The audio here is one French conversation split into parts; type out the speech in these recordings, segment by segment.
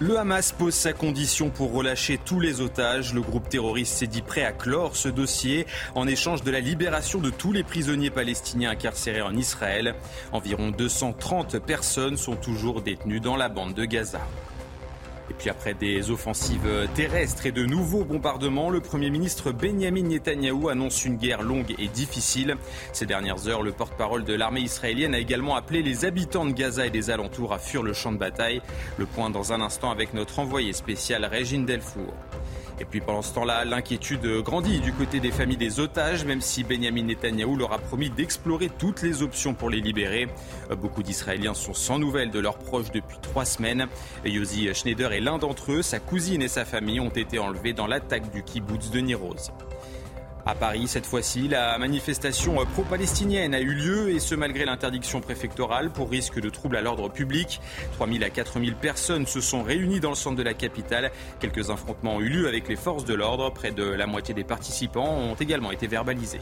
Le Hamas pose sa condition pour relâcher tous les otages. Le groupe terroriste s'est dit prêt à clore ce dossier en échange de la libération de tous les prisonniers palestiniens incarcérés en Israël. Environ 230 personnes sont toujours détenues dans la bande de Gaza. Puis après des offensives terrestres et de nouveaux bombardements, le Premier ministre Benjamin Netanyahou annonce une guerre longue et difficile. Ces dernières heures, le porte-parole de l'armée israélienne a également appelé les habitants de Gaza et des alentours à fuir le champ de bataille. Le point dans un instant avec notre envoyé spécial Régine Delfour. Et puis pendant ce temps-là, l'inquiétude grandit du côté des familles des otages, même si Benjamin Netanyahou leur a promis d'explorer toutes les options pour les libérer. Beaucoup d'Israéliens sont sans nouvelles de leurs proches depuis trois semaines. Yossi Schneider est l'un d'entre eux. Sa cousine et sa famille ont été enlevés dans l'attaque du kibbutz de Niroz. À Paris, cette fois-ci, la manifestation pro-palestinienne a eu lieu et ce malgré l'interdiction préfectorale pour risque de troubles à l'ordre public. 3000 à 4000 personnes se sont réunies dans le centre de la capitale. Quelques affrontements ont eu lieu avec les forces de l'ordre. Près de la moitié des participants ont également été verbalisés.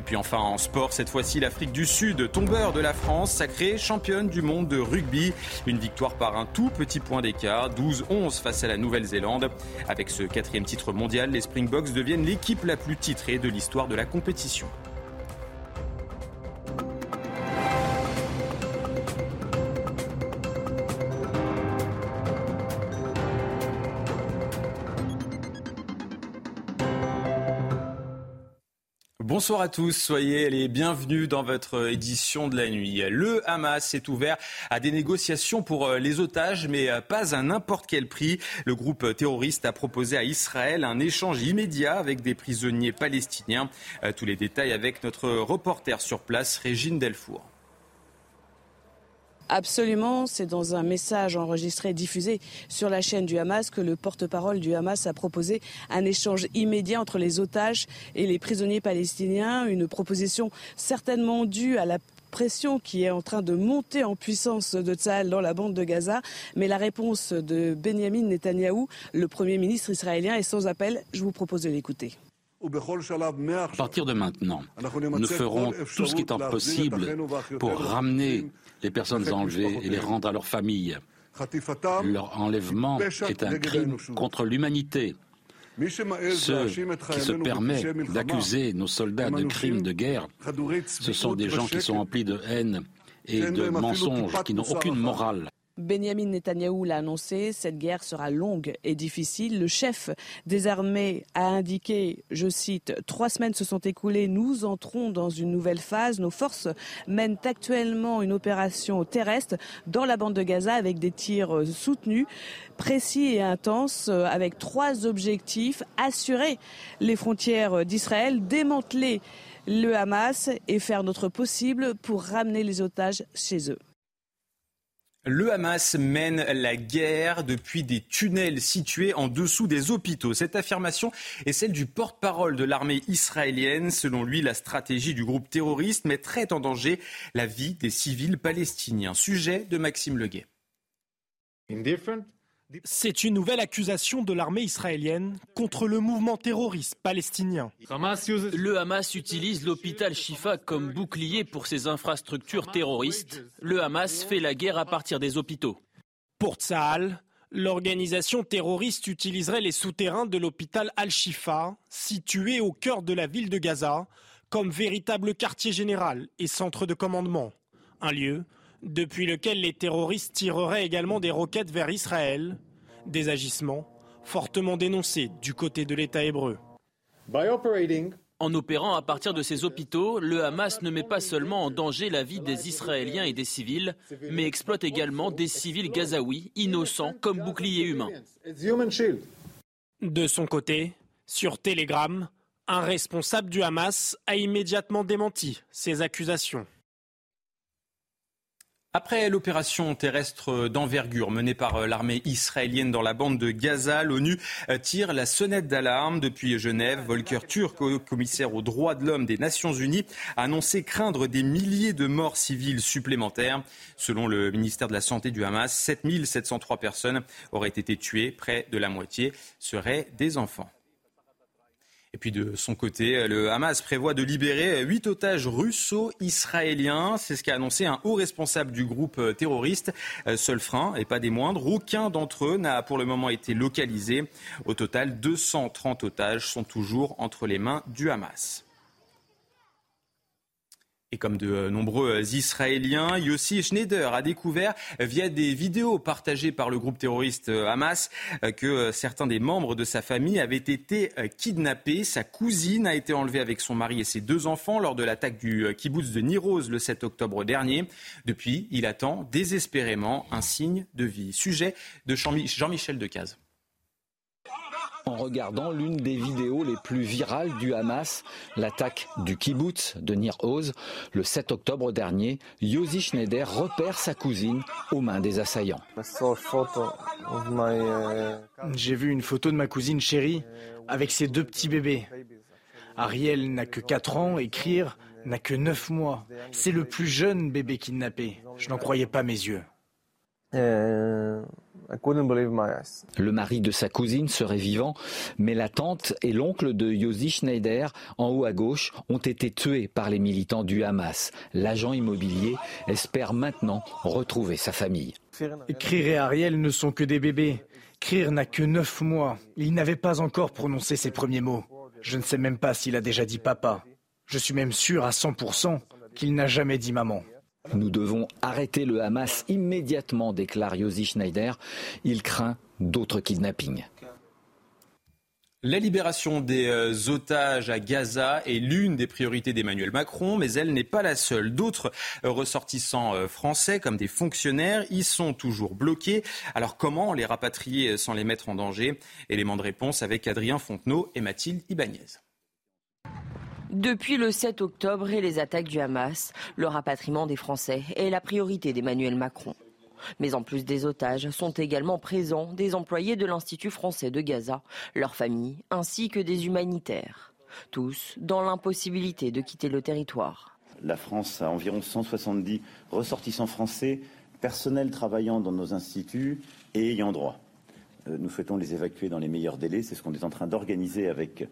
Et puis enfin en sport, cette fois-ci l'Afrique du Sud, tombeur de la France, sacrée championne du monde de rugby. Une victoire par un tout petit point d'écart, 12-11 face à la Nouvelle-Zélande. Avec ce quatrième titre mondial, les Springboks deviennent l'équipe la plus titrée de l'histoire de la compétition. Bonsoir à tous, soyez les bienvenus dans votre édition de la nuit. Le Hamas est ouvert à des négociations pour les otages, mais pas à n'importe quel prix. Le groupe terroriste a proposé à Israël un échange immédiat avec des prisonniers palestiniens. Tous les détails avec notre reporter sur place, Régine Delfour. Absolument, c'est dans un message enregistré diffusé sur la chaîne du Hamas que le porte-parole du Hamas a proposé un échange immédiat entre les otages et les prisonniers palestiniens, une proposition certainement due à la pression qui est en train de monter en puissance de Tsahal dans la bande de Gaza. Mais la réponse de Benjamin Netanyahou, le Premier ministre israélien, est sans appel. Je vous propose de l'écouter. À partir de maintenant, nous ferons tout ce qui est possible pour ramener les personnes enlevées et les rendre à leurs familles. Leur enlèvement est un crime contre l'humanité. Ceux qui se permettent d'accuser nos soldats de crimes de guerre, ce sont des gens qui sont emplis de haine et de mensonges, qui n'ont aucune morale. Benjamin Netanyahou l'a annoncé, cette guerre sera longue et difficile. Le chef des armées a indiqué, je cite, Trois semaines se sont écoulées, nous entrons dans une nouvelle phase. Nos forces mènent actuellement une opération terrestre dans la bande de Gaza avec des tirs soutenus, précis et intenses, avec trois objectifs. Assurer les frontières d'Israël, démanteler le Hamas et faire notre possible pour ramener les otages chez eux. Le Hamas mène la guerre depuis des tunnels situés en dessous des hôpitaux. Cette affirmation est celle du porte-parole de l'armée israélienne. Selon lui, la stratégie du groupe terroriste mettrait en danger la vie des civils palestiniens. Sujet de Maxime Leguet. C'est une nouvelle accusation de l'armée israélienne contre le mouvement terroriste palestinien. Le Hamas utilise l'hôpital Shifa comme bouclier pour ses infrastructures terroristes. Le Hamas fait la guerre à partir des hôpitaux. Pour Tsahal, l'organisation terroriste utiliserait les souterrains de l'hôpital Al-Shifa, situé au cœur de la ville de Gaza, comme véritable quartier général et centre de commandement. Un lieu depuis lequel les terroristes tireraient également des roquettes vers Israël, des agissements fortement dénoncés du côté de l'État hébreu. En opérant à partir de ces hôpitaux, le Hamas ne met pas seulement en danger la vie des Israéliens et des civils, mais exploite également des civils gazaouis innocents comme boucliers humains. De son côté, sur Telegram, un responsable du Hamas a immédiatement démenti ces accusations. Après l'opération terrestre d'envergure menée par euh, l'armée israélienne dans la bande de Gaza, l'ONU euh, tire la sonnette d'alarme depuis Genève. Volker Turk, commissaire aux droits de l'homme des Nations Unies, a annoncé craindre des milliers de morts civiles supplémentaires. Selon le ministère de la Santé du Hamas, 7703 personnes auraient été tuées, près de la moitié seraient des enfants. Et puis de son côté, le Hamas prévoit de libérer huit otages russo-israéliens. C'est ce qu'a annoncé un haut responsable du groupe terroriste. Euh, seul frein, et pas des moindres, aucun d'entre eux n'a pour le moment été localisé. Au total, 230 otages sont toujours entre les mains du Hamas. Et comme de euh, nombreux euh, Israéliens, Yossi Schneider a découvert via des vidéos partagées par le groupe terroriste euh, Hamas que certains des membres de sa famille avaient été kidnappés. Sa cousine a été enlevée avec son mari et ses deux enfants lors de l'attaque du kibbutz de Niroz le 7 octobre dernier. Depuis, il attend désespérément un signe de vie. Sujet de Jean-Michel Decaze en regardant l'une des vidéos les plus virales du Hamas, l'attaque du kibbutz de Nir Oz. Le 7 octobre dernier, Yossi Schneider repère sa cousine aux mains des assaillants. J'ai vu une photo de ma cousine chérie avec ses deux petits bébés. Ariel n'a que 4 ans et Krir n'a que 9 mois. C'est le plus jeune bébé kidnappé. Je n'en croyais pas mes yeux. Euh, le mari de sa cousine serait vivant, mais la tante et l'oncle de Yossi Schneider, en haut à gauche, ont été tués par les militants du Hamas. L'agent immobilier espère maintenant retrouver sa famille. Krir et Ariel ne sont que des bébés. Krir n'a que neuf mois. Il n'avait pas encore prononcé ses premiers mots. Je ne sais même pas s'il a déjà dit papa. Je suis même sûr à 100% qu'il n'a jamais dit maman. Nous devons arrêter le Hamas immédiatement, déclare Yossi Schneider. Il craint d'autres kidnappings. La libération des euh, otages à Gaza est l'une des priorités d'Emmanuel Macron, mais elle n'est pas la seule. D'autres euh, ressortissants euh, français, comme des fonctionnaires, y sont toujours bloqués. Alors comment les rapatrier sans les mettre en danger? Élément de réponse avec Adrien Fontenot et Mathilde Ibanez. Depuis le 7 octobre et les attaques du Hamas, le rapatriement des Français est la priorité d'Emmanuel Macron. Mais en plus des otages, sont également présents des employés de l'Institut français de Gaza, leurs familles, ainsi que des humanitaires. Tous dans l'impossibilité de quitter le territoire. La France a environ 170 ressortissants français, personnels travaillant dans nos instituts et ayant droit. Euh, nous souhaitons les évacuer dans les meilleurs délais. C'est ce qu'on est en train d'organiser avec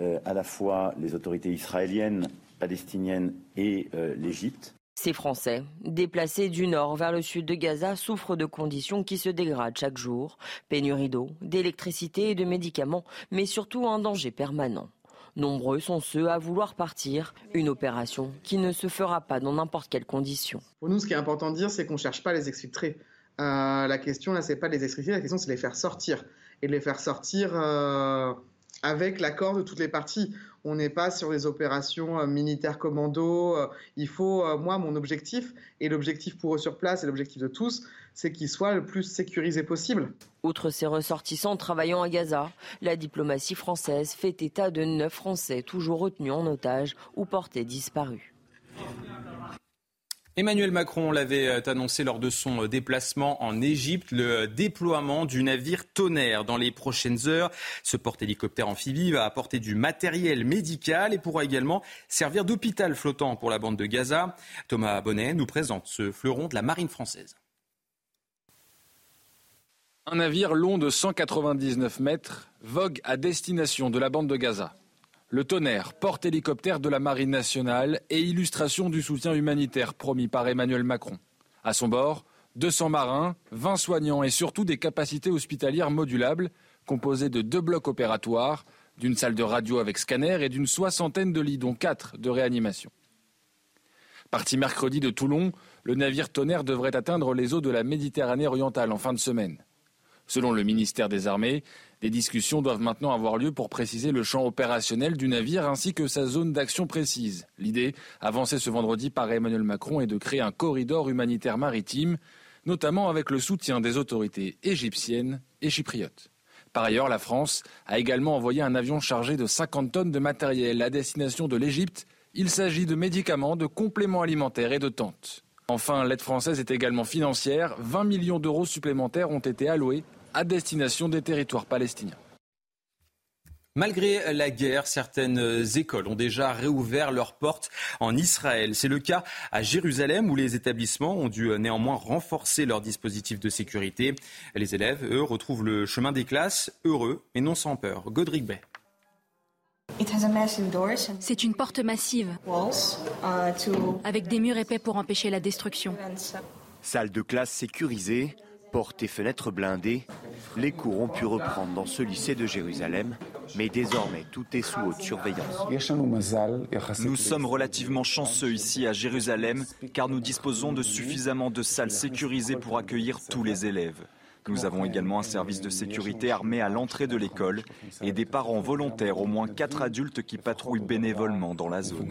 euh, à la fois les autorités israéliennes, palestiniennes et euh, l'Égypte. Ces Français, déplacés du nord vers le sud de Gaza, souffrent de conditions qui se dégradent chaque jour. Pénurie d'eau, d'électricité et de médicaments, mais surtout un danger permanent. Nombreux sont ceux à vouloir partir, une opération qui ne se fera pas dans n'importe quelle condition. Pour nous, ce qui est important de dire, c'est qu'on ne cherche pas à les exfiltrer. Euh, la question, là, c'est pas de les exfiltrer, la question, c'est de les faire sortir. Et de les faire sortir avec l'accord de toutes les parties. On n'est pas sur des opérations euh, militaires commando. Euh, il faut, euh, moi, mon objectif, et l'objectif pour eux sur place, et l'objectif de tous, c'est qu'ils soient le plus sécurisés possible. Outre ces ressortissants travaillant à Gaza, la diplomatie française fait état de neuf Français toujours retenus en otage ou portés disparus. Emmanuel Macron l'avait euh, annoncé lors de son euh, déplacement en Égypte, le euh, déploiement du navire Tonnerre dans les prochaines heures. Ce porte-hélicoptère amphibie va apporter du matériel médical et pourra également servir d'hôpital flottant pour la bande de Gaza. Thomas Bonnet nous présente ce fleuron de la marine française. Un navire long de 199 mètres vogue à destination de la bande de Gaza. Le tonnerre, porte-hélicoptère de la Marine nationale et illustration du soutien humanitaire promis par Emmanuel Macron. À son bord, 200 marins, 20 soignants et surtout des capacités hospitalières modulables composées de deux blocs opératoires, d'une salle de radio avec scanner et d'une soixantaine de lits, dont quatre de réanimation. Parti mercredi de Toulon, le navire Tonnerre devrait atteindre les eaux de la Méditerranée orientale en fin de semaine. Selon le ministère des Armées, des discussions doivent maintenant avoir lieu pour préciser le champ opérationnel du navire ainsi que sa zone d'action précise. L'idée, avancée ce vendredi par Emmanuel Macron, est de créer un corridor humanitaire maritime, notamment avec le soutien des autorités égyptiennes et chypriotes. Par ailleurs, la France a également envoyé un avion chargé de 50 tonnes de matériel à destination de l'Égypte. Il s'agit de médicaments, de compléments alimentaires et de tentes. Enfin, l'aide française est également financière. 20 millions d'euros supplémentaires ont été alloués à destination des territoires palestiniens. Malgré la guerre, certaines écoles ont déjà réouvert leurs portes en Israël. C'est le cas à Jérusalem où les établissements ont dû néanmoins renforcer leur dispositif de sécurité. Les élèves, eux, retrouvent le chemin des classes heureux et non sans peur. Godric Bay. C'est une porte massive, avec des murs épais pour empêcher la destruction. Salle de classe sécurisée, portes et fenêtres blindées, les cours ont pu reprendre dans ce lycée de Jérusalem, mais désormais tout est sous haute surveillance. Nous sommes relativement chanceux ici à Jérusalem car nous disposons de suffisamment de salles sécurisées pour accueillir tous les élèves. Nous avons également un service de sécurité armé à l'entrée de l'école et des parents volontaires, au moins quatre adultes qui patrouillent bénévolement dans la zone.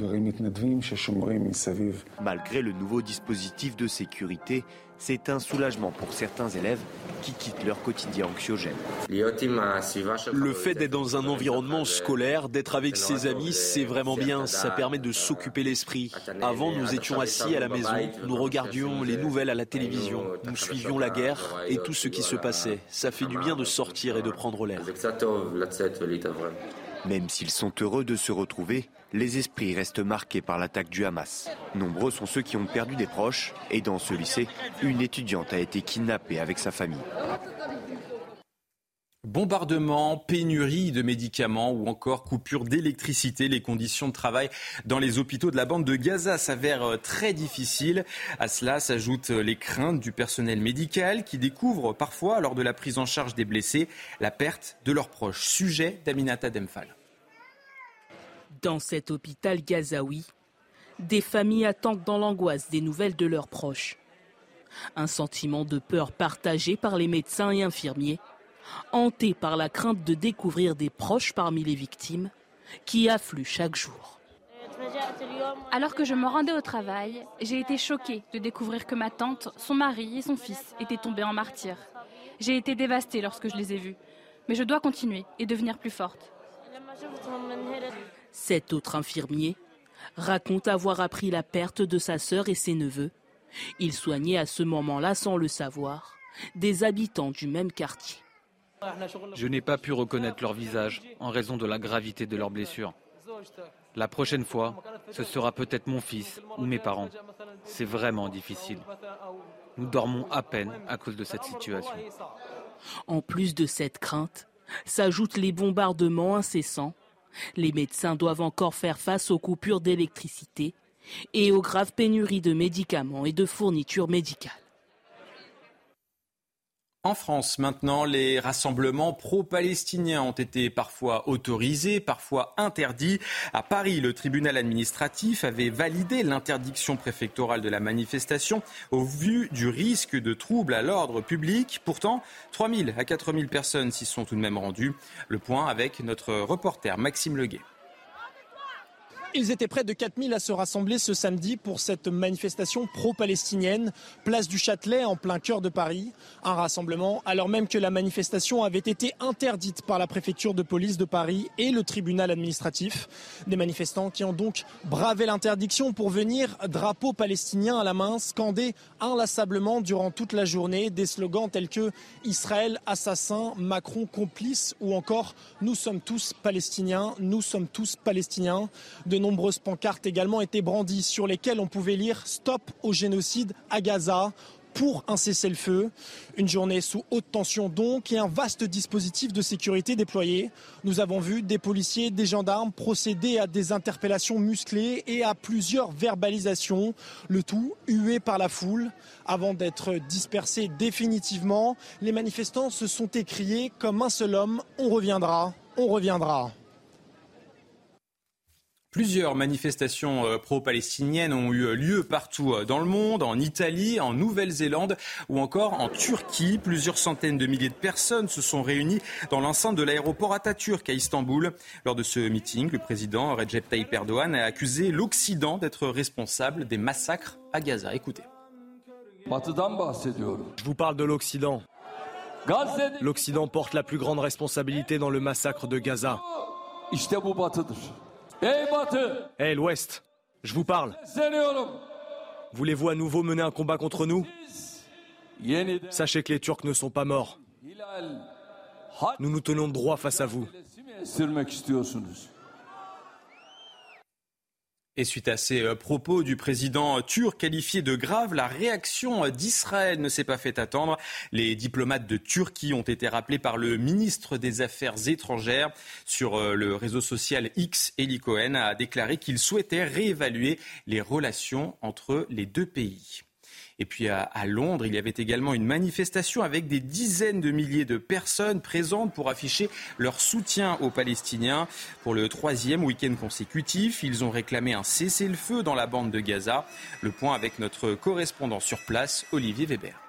Malgré le nouveau dispositif de sécurité, c'est un soulagement pour certains élèves qui quittent leur quotidien anxiogène. Le fait d'être dans un environnement scolaire, d'être avec ses amis, c'est vraiment bien. Ça permet de s'occuper l'esprit. Avant, nous étions assis à la maison, nous regardions les nouvelles à la télévision, nous suivions la guerre et tout ce qui se passait. Ça fait du bien de sortir et de prendre l'air. Même s'ils sont heureux de se retrouver, les esprits restent marqués par l'attaque du Hamas. Nombreux sont ceux qui ont perdu des proches et dans ce lycée, une étudiante a été kidnappée avec sa famille. Bombardements, pénurie de médicaments ou encore coupure d'électricité, les conditions de travail dans les hôpitaux de la bande de Gaza s'avèrent euh, très difficiles. À cela s'ajoutent euh, les craintes du personnel médical qui découvre parfois, lors de la prise en charge des blessés, la perte de leurs proches. Sujet d'Aminata Demphal. Dans cet hôpital gazaoui, des familles attendent dans l'angoisse des nouvelles de leurs proches. Un sentiment de peur partagé par les médecins et infirmiers hanté par la crainte de découvrir des proches parmi les victimes qui affluent chaque jour. Alors que je me rendais au travail, j'ai été choquée de découvrir que ma tante, son mari et son fils étaient tombés en martyrs. J'ai été dévastée lorsque je les ai vus. Mais je dois continuer et devenir plus forte. Cet autre infirmier raconte avoir appris la perte de sa sœur et ses neveux. Il soignait à ce moment-là, sans le savoir, des habitants du même quartier. Je n'ai pas pu reconnaître leur visage en raison de la gravité de leurs blessures. La prochaine fois, ce sera peut-être mon fils ou mes parents. C'est vraiment difficile. Nous dormons à peine à cause de cette situation. En plus de cette crainte, s'ajoutent les bombardements incessants. Les médecins doivent encore faire face aux coupures d'électricité et aux graves pénuries de médicaments et de fournitures médicales. En France, maintenant, les rassemblements pro-palestiniens ont été parfois autorisés, parfois interdits. À Paris, le tribunal administratif avait validé l'interdiction préfectorale de la manifestation au vu du risque de troubles à l'ordre public. Pourtant, 3 000 à 4 000 personnes s'y sont tout de même rendues. Le point avec notre reporter Maxime Leguet. Ils étaient près de 4000 à se rassembler ce samedi pour cette manifestation pro-palestinienne, place du Châtelet en plein cœur de Paris. Un rassemblement alors même que la manifestation avait été interdite par la préfecture de police de Paris et le tribunal administratif. Des manifestants qui ont donc bravé l'interdiction pour venir drapeau palestinien à la main, scander inlassablement durant toute la journée des slogans tels que Israël assassin, Macron complice ou encore Nous sommes tous palestiniens, nous sommes tous palestiniens. Nombreuses pancartes également étaient brandies sur lesquelles on pouvait lire Stop au génocide à Gaza pour un cessez-le-feu. Une journée sous haute tension donc et un vaste dispositif de sécurité déployé. Nous avons vu des policiers, des gendarmes procéder à des interpellations musclées et à plusieurs verbalisations. Le tout hué par la foule. Avant d'être dispersés définitivement, les manifestants se sont écriés comme un seul homme, on reviendra, on reviendra. Plusieurs manifestations euh, pro-palestiniennes ont eu lieu partout euh, dans le monde, en Italie, en Nouvelle-Zélande ou encore en Turquie. Plusieurs centaines de milliers de personnes se sont réunies dans l'enceinte de l'aéroport Atatürk à Istanbul. Lors de ce meeting, le président Recep Tayyip Erdogan a accusé l'Occident d'être responsable des massacres à Gaza. Écoutez. Je vous parle de l'Occident. L'Occident porte la plus grande responsabilité dans le massacre de Gaza. Hé l'Ouest, je vous parle. Voulez-vous à nouveau mener un combat contre nous? Sachez que les Turcs ne sont pas morts. Nous nous tenons droit face à vous. Et suite à ces euh, propos du président turc qualifié de grave, la réaction d'Israël ne s'est pas fait attendre. Les diplomates de Turquie ont été rappelés par le ministre des Affaires étrangères sur euh, le réseau social X. Eli Cohen a déclaré qu'il souhaitait réévaluer les relations entre les deux pays. Et puis à, Londres, il y avait également une manifestation avec des dizaines de milliers de personnes présentes pour afficher leur soutien aux Palestiniens. Pour le troisième week-end consécutif, ils ont réclamé un cessez-le-feu dans la bande de Gaza. Le point avec notre correspondant sur place, Olivier Weber.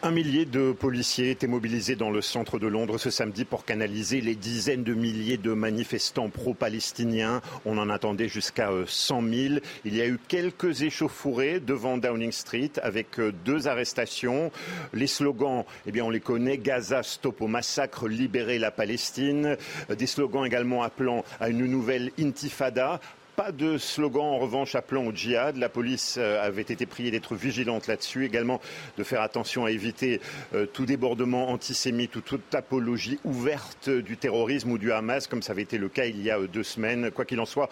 Un millier de policiers étaient mobilisés dans le centre de Londres ce samedi pour canaliser les dizaines de milliers de manifestants pro-palestiniens. On en attendait jusqu'à 100 euh, 000. Il y a eu quelques échauffourées devant Downing Street avec euh, deux arrestations. Les slogans, eh bien, on les connaît. Gaza, stop au massacre, libérer la Palestine. Des slogans également appelant à une nouvelle intifada. Pas de slogan en revanche appelant au djihad. La police euh, avait été priée d'être vigilante là-dessus, également de faire attention à éviter euh, tout débordement antisémite ou toute apologie ouverte du terrorisme ou du Hamas, comme ça avait été le cas il y a euh, deux semaines. Quoi qu'il en soit,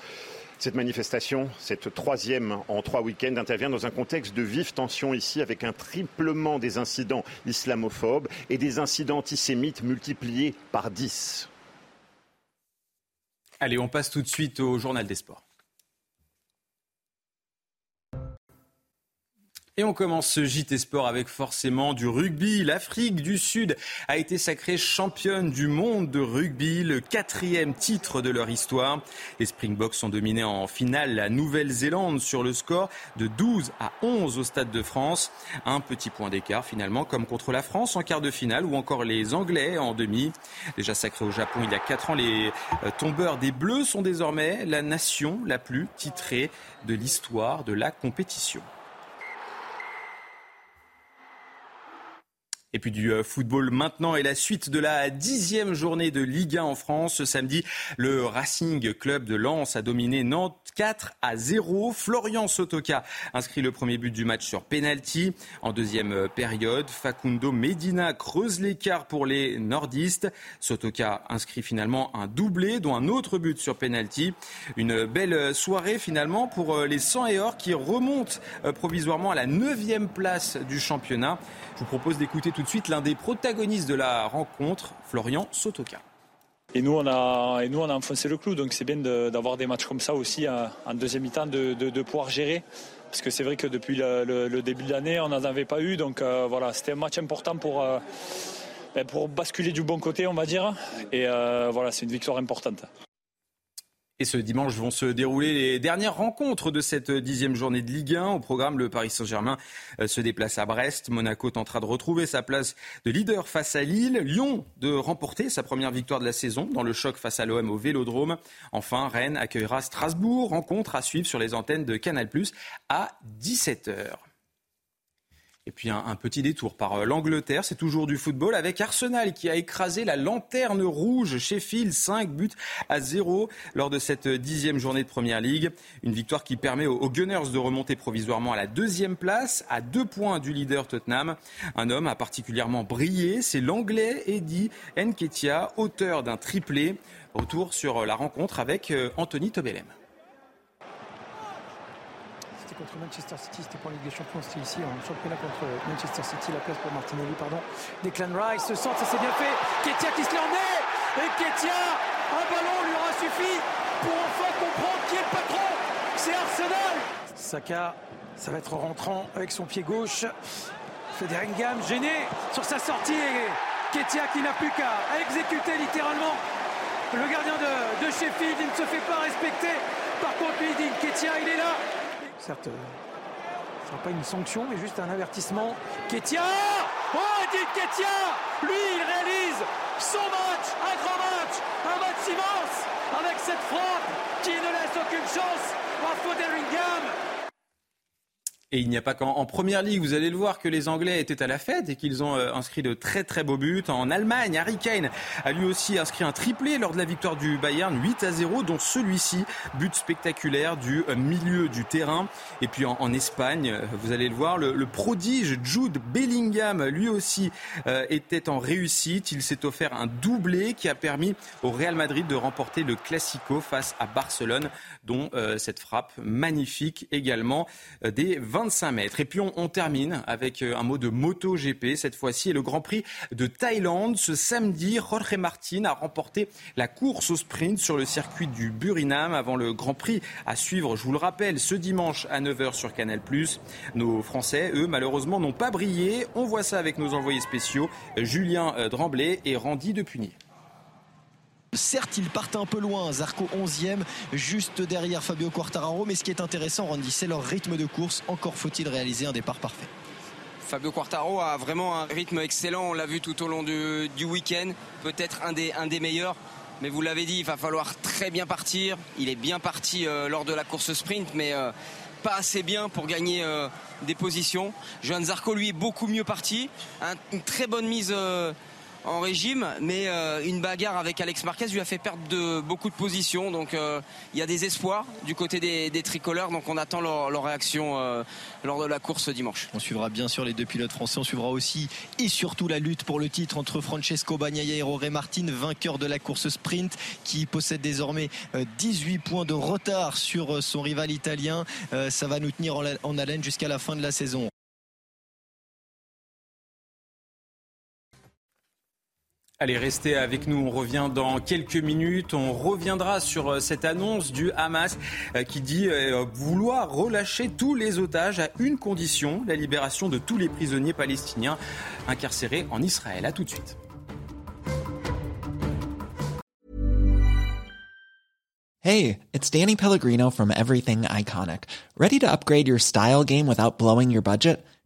cette manifestation, cette troisième en trois week-ends, intervient dans un contexte de vive tension ici, avec un triplement des incidents islamophobes et des incidents antisémites multipliés par dix. Allez, on passe tout de suite au journal des sports. Et on commence ce JT Sport avec forcément du rugby. L'Afrique du Sud a été sacrée championne du monde de rugby, le quatrième titre de leur histoire. Les Springboks ont dominé en finale la Nouvelle-Zélande sur le score de 12 à 11 au Stade de France. Un petit point d'écart finalement, comme contre la France en quart de finale ou encore les Anglais en demi. Déjà sacrés au Japon il y a 4 ans, les euh, tombeurs des Bleus sont désormais la nation la plus titrée de l'histoire de la compétition. Et puis du euh, football maintenant et la suite de la dixième journée de Ligue 1 en France. Ce samedi, le Racing Club de Lens a dominé Nantes 4 à 0. Florian Sotoka inscrit le premier but du match sur penalty. En deuxième euh, période, Facundo Medina creuse l'écart pour les nordistes. Sotoka inscrit finalement un doublé, dont un autre but sur penalty. Une belle soirée finalement pour euh, les 100 et or qui remontent provisoirement à la neuvième place du championnat. Je vous propose d'écouter tout de suite l'un des protagonistes de la rencontre, Florian Sotoka. Et nous, on a, et nous, on a enfoncé le clou, donc c'est bien d'avoir des matchs comme ça aussi en, deuxième mi-temps, de, pouvoir gérer. Parce que c'est vrai que depuis le, début de l'année, on n'en avait pas eu. Donc euh, voilà, c'était un match important pour, euh, ben, pour basculer du bon côté, on va dire. Et euh, voilà, c'est une victoire importante. Et ce dimanche vont se dérouler les dernières rencontres de cette dixième journée de Ligue 1. Au programme, le Paris Saint-Germain euh, se déplace à Brest. Monaco tentera de retrouver sa place de leader face à Lille. Lyon de remporter sa première victoire de la saison dans le choc face à l'OM au Vélodrome. Enfin, Rennes accueillera Strasbourg. Rencontre à suivre sur les antennes de Canal+, à 17h. Et puis un, petit détour par euh, l'Angleterre, c'est toujours du football avec Arsenal qui a écrasé la lanterne rouge Sheffield, 5 buts à 0 lors de cette dixième journée de Première Ligue. Une victoire qui permet aux, Gunners de remonter provisoirement à la deuxième place, à deux points du leader Tottenham. Un homme a particulièrement brillé, c'est l'Anglais Eddie Nketiah, auteur d'un triplé. Retour sur la rencontre avec euh, Anthony Tobelem contre Manchester City, c'était pour la Ligue des Champions, c'était ici en championnat contre Manchester City, la place pour Martinelli, pardon. Declan Rice, ce centre, ça s'est bien fait. Ketia qui se l'en Et Ketia, un ballon lui aura suffi pour enfin comprendre qui est le patron. C'est Arsenal. Saka, ça va être rentrant avec son pied gauche. Federingham gêné sur sa sortie. Et Ketia qui n'a plus qu'à exécuter littéralement le gardien de, Sheffield. Il ne se fait pas respecter. Par contre, lui, Ketia, il est là. Certes, euh, ce sera pas une sanction, mais juste un avertissement. Ketia Oh, Edith Ketia Lui, il réalise son match, un grand match, un match immense, avec cette frappe qui ne laisse aucune chance à Foderingham. Et il n'y a pas qu'en première ligue, vous allez le voir, que les Anglais étaient à la fête et qu'ils ont euh, inscrit de très très beaux buts. En Allemagne, Harry Kane a lui aussi inscrit un triplé lors de la victoire du Bayern, 8 à 0, dont celui-ci, but spectaculaire du euh, milieu du terrain. Et puis en, Espagne, euh, vous allez le voir, le, prodige Jude Bellingham, lui aussi, était en réussite. Il s'est offert un doublé qui a permis au Real Madrid de remporter le Classico face à Barcelone, dont cette frappe magnifique également des 25 mètres. Et puis on, termine avec euh, un mot de moto GP cette fois-ci et le Grand Prix de Thaïlande. Ce samedi, Jorge Martin a remporté la course au sprint sur le circuit du Burinam avant le Grand Prix à suivre, je vous le rappelle, ce dimanche à 9h sur Canal+. Nos Français, eux, malheureusement, n'ont pas brillé. On voit ça avec nos envoyés spéciaux, Julien euh, Dremblay et Randy Depunier. Certes, il partent un peu loin, Zarco 11e, juste derrière Fabio Quartararo, mais ce qui est intéressant, Randy, c'est leur rythme de course. Encore faut-il réaliser un départ parfait. Fabio Quartaro a vraiment un rythme excellent, on l'a vu tout au long du, week-end, peut-être un des, un des meilleurs. Mais vous l'avez dit, il va falloir très bien partir. Il est bien parti euh, lors de la course sprint, mais euh, pas assez bien pour gagner euh, des positions. Johan Zarco, lui, est beaucoup mieux parti. une très bonne mise en régime, mais euh, une bagarre avec Alex Marquez lui a fait perdre de, beaucoup de positions. Donc euh, il y a des espoirs du côté des, tricolores. Donc on attend leur, réaction euh, lors de la course dimanche. On suivra bien sûr les deux pilotes français. On suivra aussi et surtout la lutte pour le titre entre Francesco Bagnaia et Roré Martin, vainqueur de la course sprint, qui possède désormais 18 points de retard sur son rival italien. ça va nous tenir en haleine jusqu'à la fin de la saison. Allez, restez avec nous. On revient dans quelques minutes. On reviendra sur euh, cette annonce du Hamas euh, qui dit euh, vouloir relâcher tous les otages à une condition, la libération de tous les prisonniers palestiniens incarcérés en Israël. À tout de suite. Hey, it's Danny Pellegrino from Everything Iconic. Ready to upgrade your style game without blowing your budget?